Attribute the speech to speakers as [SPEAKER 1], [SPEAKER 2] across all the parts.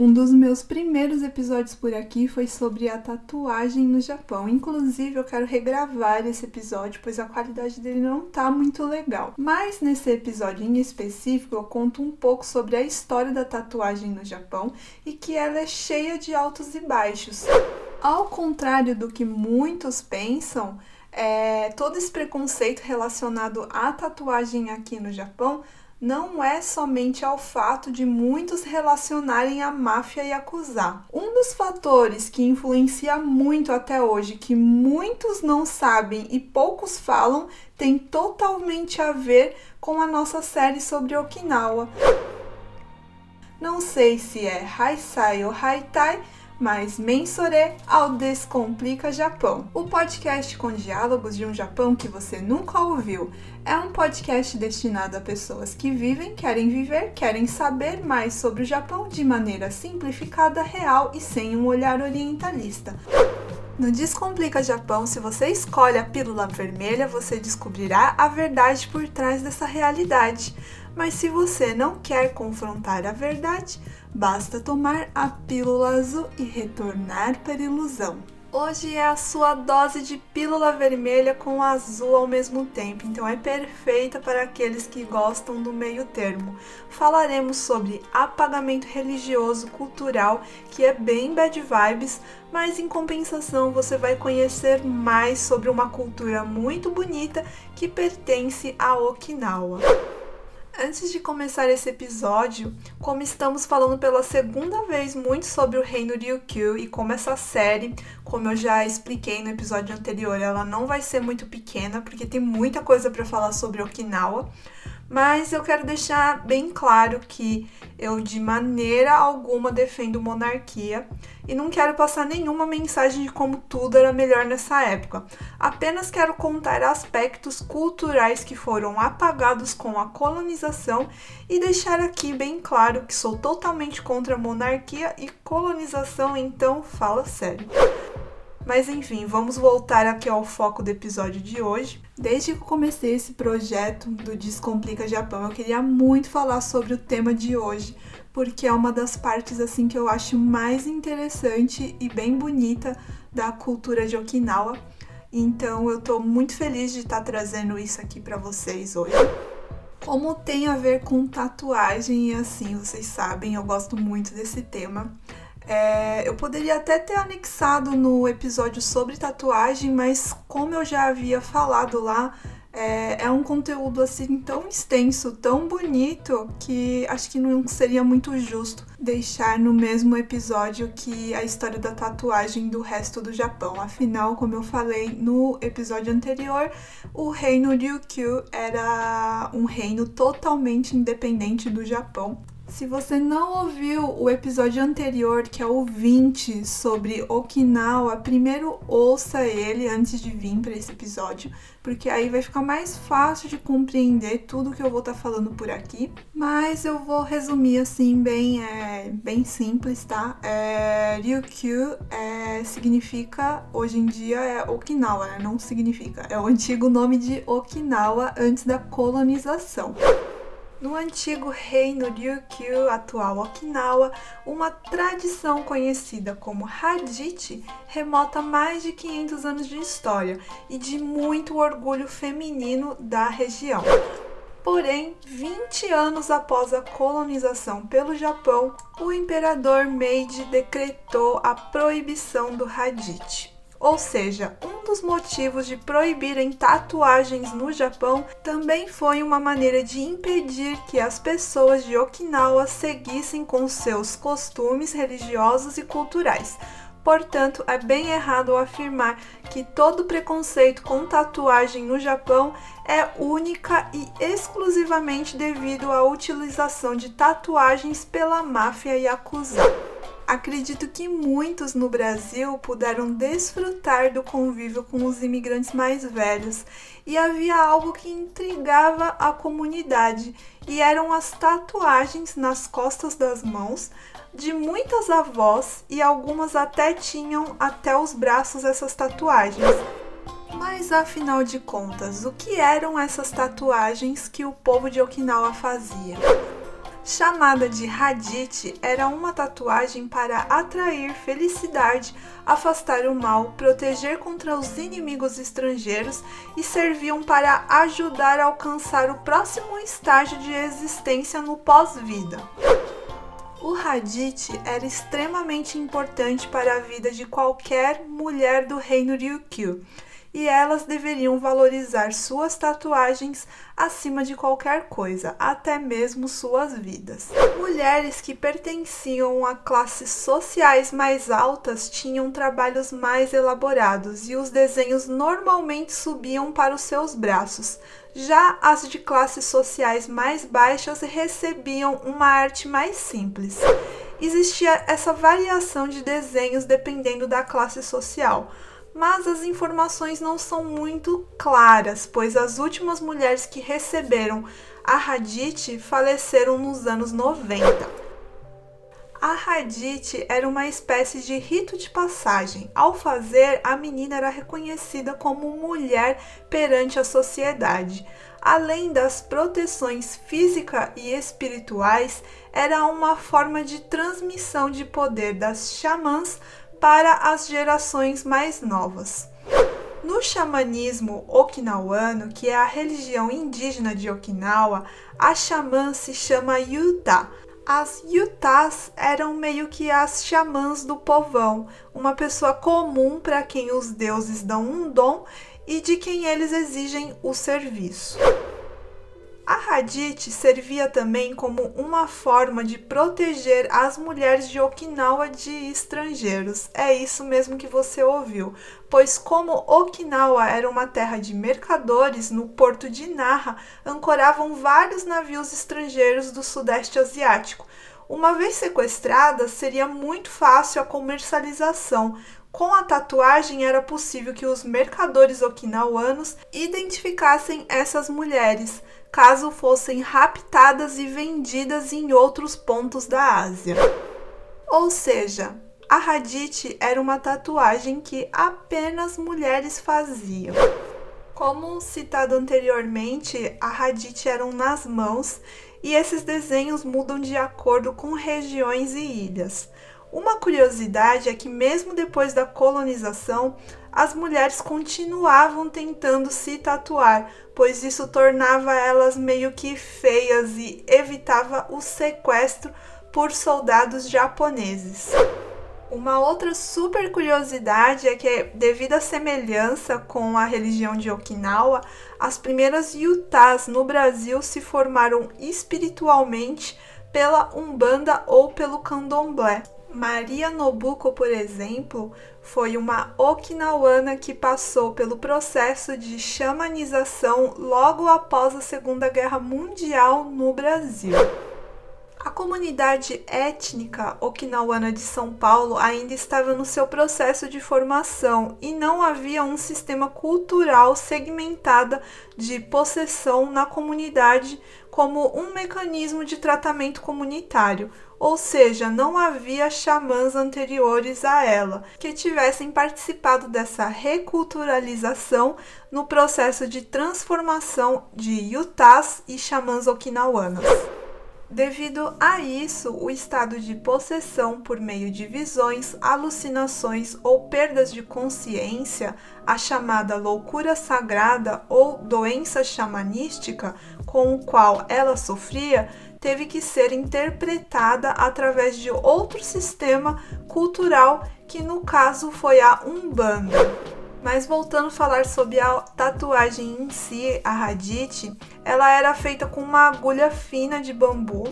[SPEAKER 1] Um dos meus primeiros episódios por aqui foi sobre a tatuagem no Japão. Inclusive, eu quero regravar esse episódio, pois a qualidade dele não tá muito legal. Mas nesse episódio em específico, eu conto um pouco sobre a história da tatuagem no Japão e que ela é cheia de altos e baixos. Ao contrário do que muitos pensam, é, todo esse preconceito relacionado à tatuagem aqui no Japão não é somente ao fato de muitos relacionarem a máfia e acusar. Um dos fatores que influencia muito até hoje, que muitos não sabem e poucos falam, tem totalmente a ver com a nossa série sobre Okinawa. Não sei se é Haisai ou Haitai, mas Mensore ao Descomplica Japão, o podcast com diálogos de um Japão que você nunca ouviu. É um podcast destinado a pessoas que vivem, querem viver, querem saber mais sobre o Japão de maneira simplificada, real e sem um olhar orientalista. No Descomplica Japão, se você escolhe a pílula vermelha, você descobrirá a verdade por trás dessa realidade. Mas se você não quer confrontar a verdade, basta tomar a pílula azul e retornar para a ilusão. Hoje é a sua dose de pílula vermelha com azul ao mesmo tempo, então é perfeita para aqueles que gostam do meio termo. Falaremos sobre apagamento religioso cultural, que é bem bad vibes, mas em compensação você vai conhecer mais sobre uma cultura muito bonita que pertence a Okinawa. Antes de começar esse episódio, como estamos falando pela segunda vez muito sobre o reino Ryukyu e como essa série, como eu já expliquei no episódio anterior, ela não vai ser muito pequena porque tem muita coisa para falar sobre Okinawa, mas eu quero deixar bem claro que eu de maneira alguma defendo monarquia e não quero passar nenhuma mensagem de como tudo era melhor nessa época. Apenas quero contar aspectos culturais que foram apagados com a colonização e deixar aqui bem claro que sou totalmente contra monarquia e colonização, então fala sério. Mas enfim, vamos voltar aqui ao foco do episódio de hoje. Desde que comecei esse projeto do Descomplica Japão, eu queria muito falar sobre o tema de hoje, porque é uma das partes assim que eu acho mais interessante e bem bonita da cultura de Okinawa. Então eu tô muito feliz de estar trazendo isso aqui para vocês hoje. Como tem a ver com tatuagem e assim, vocês sabem, eu gosto muito desse tema. É, eu poderia até ter anexado no episódio sobre tatuagem, mas como eu já havia falado lá, é, é, um conteúdo assim tão extenso, tão bonito, que acho que não seria muito justo deixar no mesmo episódio que a história da tatuagem do resto do Japão. Afinal, como eu falei no episódio anterior, o reino Ryukyu era um reino totalmente independente do Japão. Se você não ouviu o episódio anterior, que é o 20, sobre Okinawa, primeiro ouça ele antes de vir para esse episódio, porque aí vai ficar mais fácil de compreender tudo que eu vou estar tá falando por aqui. Mas eu vou resumir assim, bem, é, bem simples, tá? É, Ryukyu é, significa, hoje em dia, é Okinawa, né? Não significa. É o antigo nome de Okinawa antes da colonização. No antigo reino Ryukyu, atual Okinawa, uma tradição conhecida como Hadith remota mais de 500 anos de história e de muito orgulho feminino da região. Porém, 20 anos após a colonização pelo Japão, o imperador Meiji decretou a proibição do Hadith. Ou seja, um dos motivos de proibirem tatuagens no Japão também foi uma maneira de impedir que as pessoas de Okinawa seguissem com seus costumes religiosos e culturais. Portanto, é bem errado afirmar que todo preconceito com tatuagem no Japão é única e exclusivamente devido à utilização de tatuagens pela máfia e acusada. Acredito que muitos no Brasil puderam desfrutar do convívio com os imigrantes mais velhos e havia algo que intrigava a comunidade e eram as tatuagens nas costas das mãos de muitas avós e algumas até tinham até os braços essas tatuagens. Mas afinal de contas, o que eram essas tatuagens que o povo de Okinawa fazia? Chamada de Hadith, era uma tatuagem para atrair felicidade, afastar o mal, proteger contra os inimigos estrangeiros e serviam para ajudar a alcançar o próximo estágio de existência no pós-vida. O Hadith era extremamente importante para a vida de qualquer mulher do reino Ryukyu e elas deveriam valorizar suas tatuagens acima de qualquer coisa, até mesmo suas vidas. Mulheres que pertenciam a classes sociais mais altas tinham trabalhos mais elaborados e os desenhos normalmente subiam para os seus braços. Já as de classes sociais mais baixas recebiam uma arte mais simples. Existia essa variação de desenhos dependendo da classe social mas as informações não são muito claras, pois as últimas mulheres que receberam a Hadith faleceram nos anos 90. A Hadith era uma espécie de rito de passagem. Ao fazer, a menina era reconhecida como mulher perante a sociedade. Além das proteções física e espirituais, era uma forma de transmissão de poder das xamãs para as gerações mais novas. No xamanismo okinawano, que é a religião indígena de Okinawa, a xamã se chama Yuta. As Yutas eram meio que as xamãs do povão, uma pessoa comum para quem os deuses dão um dom e de quem eles exigem o serviço. A Hadith servia também como uma forma de proteger as mulheres de Okinawa de estrangeiros. É isso mesmo que você ouviu, pois como Okinawa era uma terra de mercadores, no porto de Naha ancoravam vários navios estrangeiros do sudeste asiático. Uma vez sequestrada, seria muito fácil a comercialização, com a tatuagem era possível que os mercadores okinawanos identificassem essas mulheres, caso fossem raptadas e vendidas em outros pontos da Ásia. Ou seja, a Hadith era uma tatuagem que apenas mulheres faziam. Como citado anteriormente, a Hadith eram nas mãos e esses desenhos mudam de acordo com regiões e ilhas. Uma curiosidade é que, mesmo depois da colonização, as mulheres continuavam tentando se tatuar, pois isso tornava elas meio que feias e evitava o sequestro por soldados japoneses. Uma outra super curiosidade é que, devido à semelhança com a religião de Okinawa, as primeiras yutas no Brasil se formaram espiritualmente pela Umbanda ou pelo Candomblé. Maria Nobuko, por exemplo, foi uma okinawana que passou pelo processo de xamanização logo após a Segunda Guerra Mundial no Brasil. A comunidade étnica okinawana de São Paulo ainda estava no seu processo de formação e não havia um sistema cultural segmentado de possessão na comunidade como um mecanismo de tratamento comunitário, ou seja, não havia xamãs anteriores a ela que tivessem participado dessa reculturalização no processo de transformação de Utahs e xamãs okinawanas. Devido a isso, o estado de possessão por meio de visões, alucinações ou perdas de consciência, a chamada loucura sagrada ou doença xamanística com o qual ela sofria, teve que ser interpretada através de outro sistema cultural, que no caso foi a Umbanda. Mas voltando a falar sobre a tatuagem em si, a Hadith, ela era feita com uma agulha fina de bambu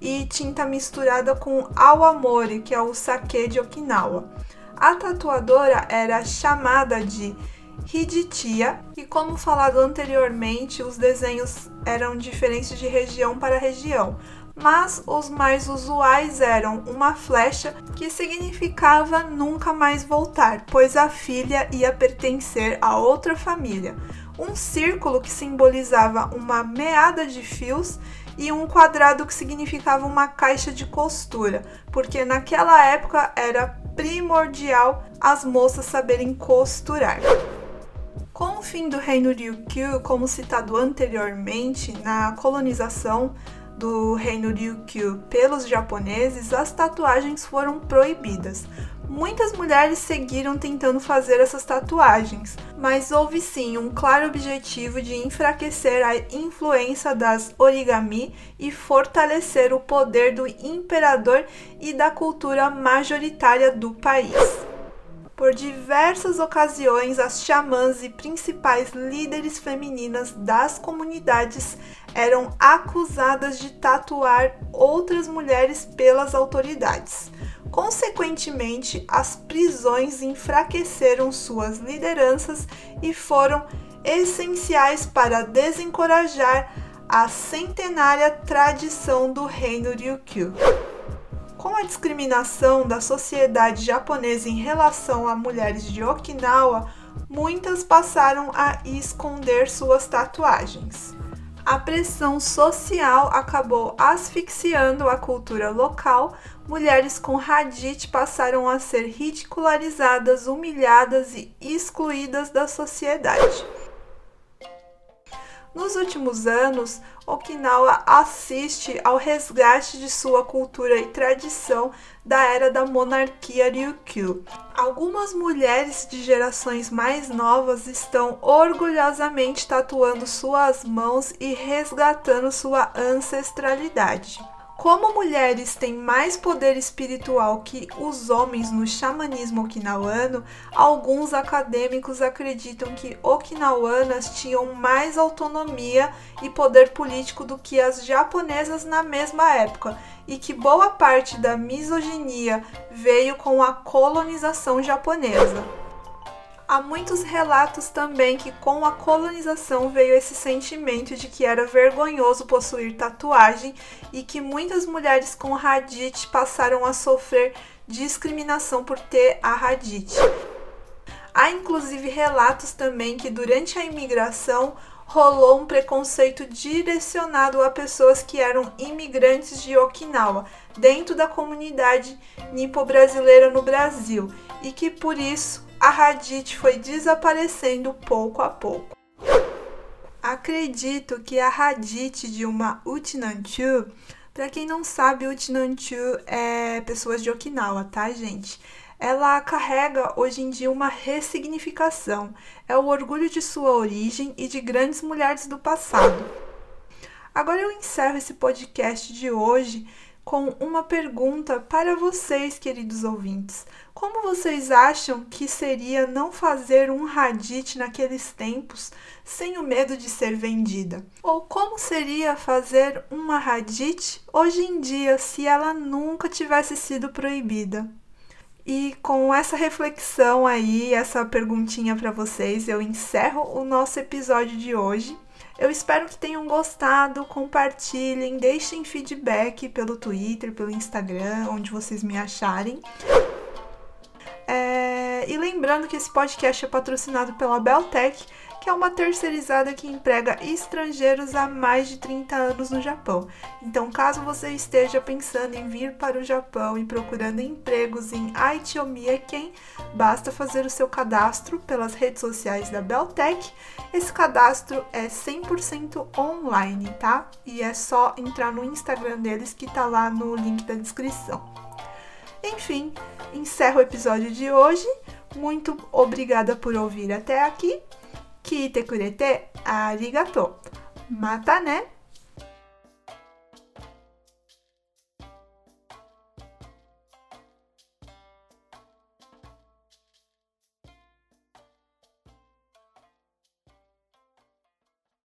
[SPEAKER 1] e tinta misturada com awamori, que é o sake de Okinawa. A tatuadora era chamada de Hiditia, e como falado anteriormente, os desenhos eram diferentes de região para região, mas os mais usuais eram uma flecha que significava nunca mais voltar, pois a filha ia pertencer a outra família, um círculo que simbolizava uma meada de fios e um quadrado que significava uma caixa de costura, porque naquela época era primordial as moças saberem costurar. Com o fim do reino Ryukyu, como citado anteriormente, na colonização do reino Ryukyu pelos japoneses, as tatuagens foram proibidas. Muitas mulheres seguiram tentando fazer essas tatuagens, mas houve sim um claro objetivo de enfraquecer a influência das origami e fortalecer o poder do imperador e da cultura majoritária do país. Por diversas ocasiões, as xamãs e principais líderes femininas das comunidades eram acusadas de tatuar outras mulheres pelas autoridades. Consequentemente, as prisões enfraqueceram suas lideranças e foram essenciais para desencorajar a centenária tradição do reino Ryukyu. Com a discriminação da sociedade japonesa em relação a mulheres de Okinawa, muitas passaram a esconder suas tatuagens. A pressão social acabou asfixiando a cultura local. Mulheres com radite passaram a ser ridicularizadas, humilhadas e excluídas da sociedade. Nos últimos anos, Okinawa assiste ao resgate de sua cultura e tradição da era da monarquia Ryukyu. Algumas mulheres de gerações mais novas estão orgulhosamente tatuando suas mãos e resgatando sua ancestralidade. Como mulheres têm mais poder espiritual que os homens no xamanismo okinawano, alguns acadêmicos acreditam que okinawanas tinham mais autonomia e poder político do que as japonesas na mesma época e que boa parte da misoginia veio com a colonização japonesa. Há muitos relatos também que com a colonização veio esse sentimento de que era vergonhoso possuir tatuagem e que muitas mulheres com radite passaram a sofrer discriminação por ter a radite. Há inclusive relatos também que durante a imigração rolou um preconceito direcionado a pessoas que eram imigrantes de Okinawa, dentro da comunidade nipo-brasileira no Brasil, e que por isso a radite foi desaparecendo pouco a pouco. Acredito que a radite de uma Utinanchu, para quem não sabe, Utinanchu é pessoas de Okinawa, tá, gente? Ela carrega hoje em dia uma ressignificação. É o orgulho de sua origem e de grandes mulheres do passado. Agora eu encerro esse podcast de hoje com uma pergunta para vocês, queridos ouvintes. Como vocês acham que seria não fazer um Hadith naqueles tempos sem o medo de ser vendida? Ou como seria fazer uma Hadith hoje em dia se ela nunca tivesse sido proibida? E com essa reflexão aí, essa perguntinha para vocês, eu encerro o nosso episódio de hoje. Eu espero que tenham gostado, compartilhem, deixem feedback pelo Twitter, pelo Instagram, onde vocês me acharem. E lembrando que esse podcast é patrocinado pela Beltec, que é uma terceirizada que emprega estrangeiros há mais de 30 anos no Japão. Então, caso você esteja pensando em vir para o Japão e procurando empregos em Aitiomieken, basta fazer o seu cadastro pelas redes sociais da Beltec. Esse cadastro é 100% online, tá? E é só entrar no Instagram deles que tá lá no link da descrição. Enfim, encerro o episódio de hoje. Muito obrigada por ouvir até aqui. Kite kurete arigatô Mata, né?